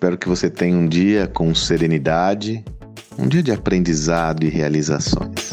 Espero que você tenha um dia com serenidade, um dia de aprendizado e realizações.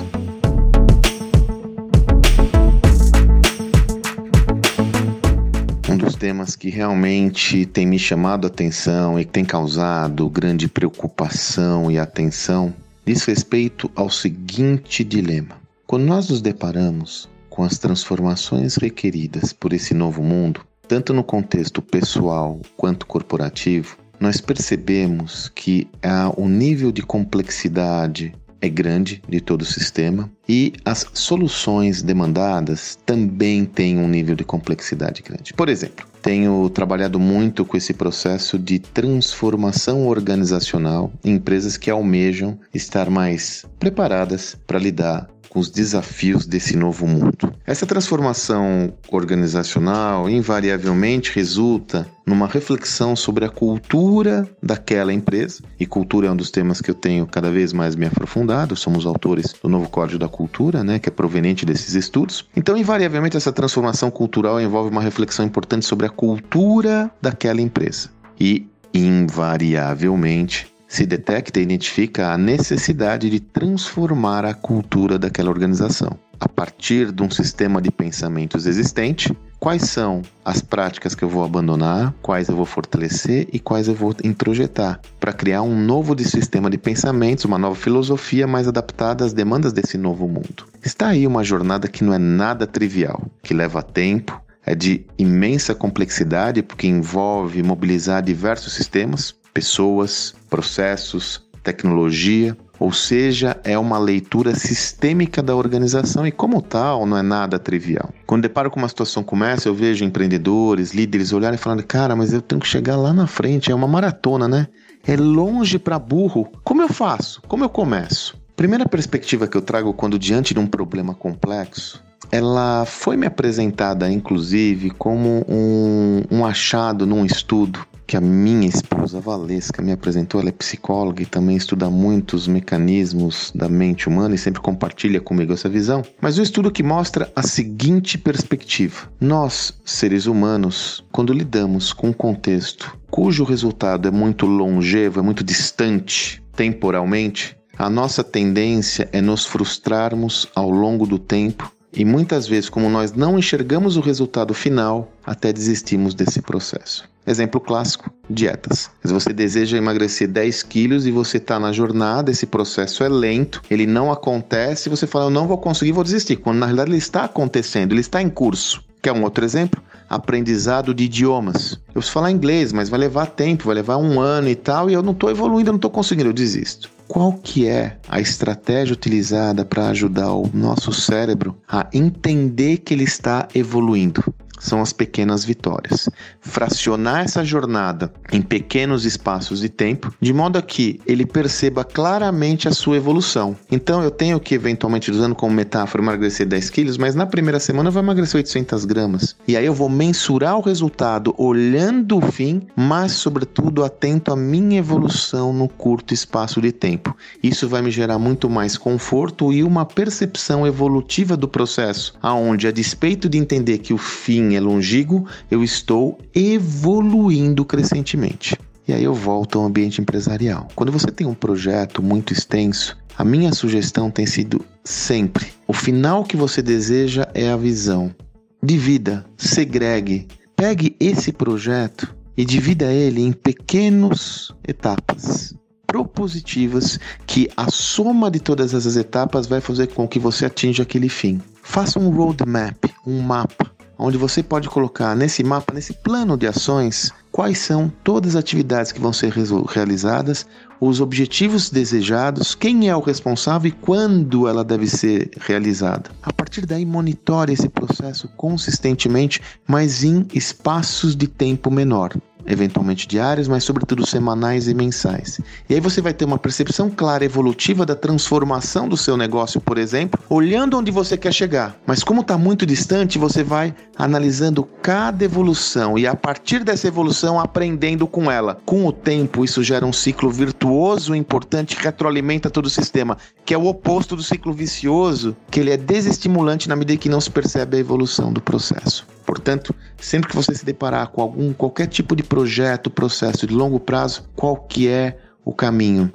Um dos temas que realmente tem me chamado a atenção e tem causado grande preocupação e atenção diz respeito ao seguinte dilema. Quando nós nos deparamos com as transformações requeridas por esse novo mundo, tanto no contexto pessoal quanto corporativo, nós percebemos que a, o nível de complexidade é grande de todo o sistema e as soluções demandadas também têm um nível de complexidade grande. Por exemplo, tenho trabalhado muito com esse processo de transformação organizacional em empresas que almejam estar mais preparadas para lidar com os desafios desse novo mundo. Essa transformação organizacional invariavelmente resulta numa reflexão sobre a cultura daquela empresa, e cultura é um dos temas que eu tenho cada vez mais me aprofundado, somos autores do novo Código da Cultura, né, que é proveniente desses estudos. Então, invariavelmente, essa transformação cultural envolve uma reflexão importante sobre a cultura daquela empresa. E, invariavelmente, se detecta e identifica a necessidade de transformar a cultura daquela organização. A partir de um sistema de pensamentos existente, quais são as práticas que eu vou abandonar, quais eu vou fortalecer e quais eu vou introjetar, para criar um novo de sistema de pensamentos, uma nova filosofia mais adaptada às demandas desse novo mundo. Está aí uma jornada que não é nada trivial, que leva tempo, é de imensa complexidade porque envolve mobilizar diversos sistemas, pessoas, processos, tecnologia, ou seja, é uma leitura sistêmica da organização e, como tal, não é nada trivial. Quando deparo com uma situação como essa, eu vejo empreendedores, líderes olharem e falando: cara, mas eu tenho que chegar lá na frente, é uma maratona, né? É longe para burro. Como eu faço? Como eu começo? Primeira perspectiva que eu trago quando diante de um problema complexo ela foi me apresentada, inclusive, como um, um achado num estudo que a minha esposa Valesca me apresentou. Ela é psicóloga e também estuda muitos mecanismos da mente humana e sempre compartilha comigo essa visão. Mas um estudo que mostra a seguinte perspectiva: nós, seres humanos, quando lidamos com um contexto cujo resultado é muito longevo, é muito distante temporalmente, a nossa tendência é nos frustrarmos ao longo do tempo e muitas vezes, como nós não enxergamos o resultado final, até desistimos desse processo. Exemplo clássico: dietas. Se você deseja emagrecer 10 quilos e você está na jornada, esse processo é lento, ele não acontece, você fala, eu não vou conseguir, vou desistir. Quando na realidade ele está acontecendo, ele está em curso. Quer um outro exemplo? Aprendizado de idiomas. Eu preciso falar inglês, mas vai levar tempo, vai levar um ano e tal, e eu não estou evoluindo, eu não estou conseguindo, eu desisto qual que é a estratégia utilizada para ajudar o nosso cérebro a entender que ele está evoluindo? São as pequenas vitórias. Fracionar essa jornada em pequenos espaços de tempo, de modo a que ele perceba claramente a sua evolução. Então eu tenho que, eventualmente, usando como metáfora, emagrecer 10 quilos, mas na primeira semana eu vou emagrecer 800 gramas. E aí eu vou mensurar o resultado olhando o fim, mas, sobretudo, atento à minha evolução no curto espaço de tempo. Isso vai me gerar muito mais conforto e uma percepção evolutiva do processo, aonde, a despeito de entender que o fim é longínquo, eu estou evoluindo crescentemente. E aí eu volto ao ambiente empresarial. Quando você tem um projeto muito extenso, a minha sugestão tem sido sempre: o final que você deseja é a visão. Divida, segregue, pegue esse projeto e divida ele em pequenas etapas propositivas que a soma de todas essas etapas vai fazer com que você atinja aquele fim. Faça um roadmap, um mapa onde você pode colocar nesse mapa, nesse plano de ações, quais são todas as atividades que vão ser realizadas, os objetivos desejados, quem é o responsável e quando ela deve ser realizada. A partir daí, monitore esse processo consistentemente, mas em espaços de tempo menor eventualmente diários, mas sobretudo semanais e mensais. E aí você vai ter uma percepção clara evolutiva da transformação do seu negócio, por exemplo, olhando onde você quer chegar. Mas como está muito distante, você vai analisando cada evolução e a partir dessa evolução aprendendo com ela. Com o tempo, isso gera um ciclo virtuoso importante que retroalimenta todo o sistema, que é o oposto do ciclo vicioso, que ele é desestimulante na medida que não se percebe a evolução do processo. Portanto, sempre que você se deparar com algum qualquer tipo de projeto, processo de longo prazo, qual que é o caminho?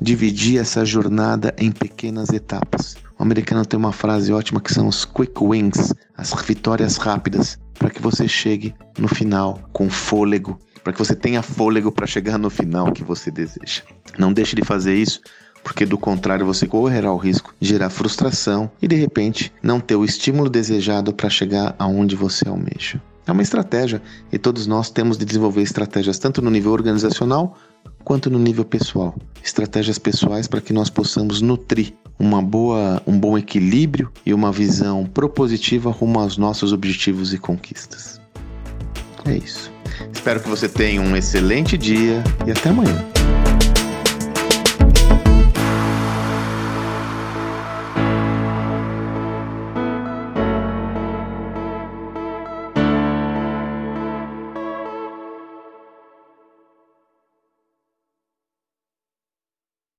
Dividir essa jornada em pequenas etapas. O americano tem uma frase ótima que são os quick wins, as vitórias rápidas, para que você chegue no final com fôlego, para que você tenha fôlego para chegar no final que você deseja. Não deixe de fazer isso, porque do contrário você correrá o risco de gerar frustração e de repente não ter o estímulo desejado para chegar aonde você almeja. É uma estratégia e todos nós temos de desenvolver estratégias tanto no nível organizacional quanto no nível pessoal. Estratégias pessoais para que nós possamos nutrir uma boa, um bom equilíbrio e uma visão propositiva rumo aos nossos objetivos e conquistas. É isso. Espero que você tenha um excelente dia e até amanhã.